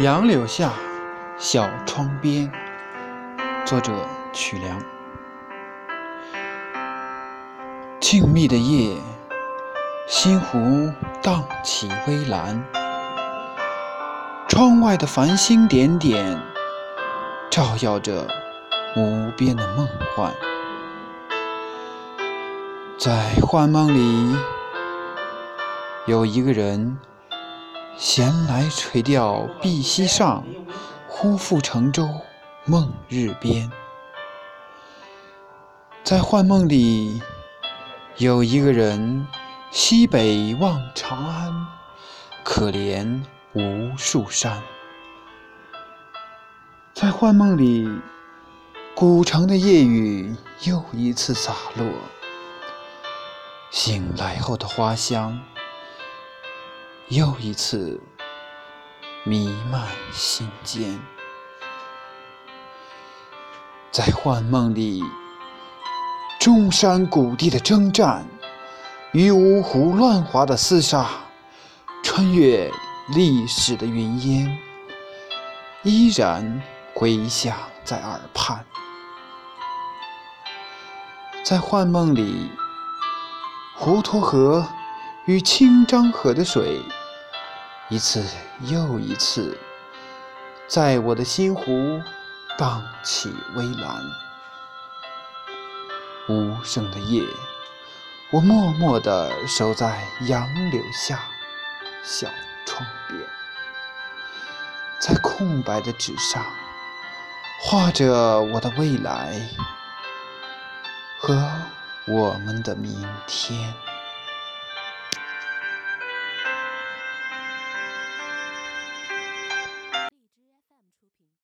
杨柳下，小窗边。作者：曲梁。静谧的夜，西湖荡起微澜，窗外的繁星点点，照耀着无边的梦幻。在幻梦里，有一个人。闲来垂钓碧溪上，忽复乘舟梦日边。在幻梦里，有一个人西北望长安，可怜无数山。在幻梦里，古城的夜雨又一次洒落，醒来后的花香。又一次弥漫心间，在幻梦里，中山谷地的征战与五胡乱华的厮杀，穿越历史的云烟，依然回响在耳畔。在幻梦里，滹沱河。与清漳河的水，一次又一次，在我的心湖荡起微澜。无声的夜，我默默地守在杨柳下，小窗边，在空白的纸上画着我的未来和我们的明天。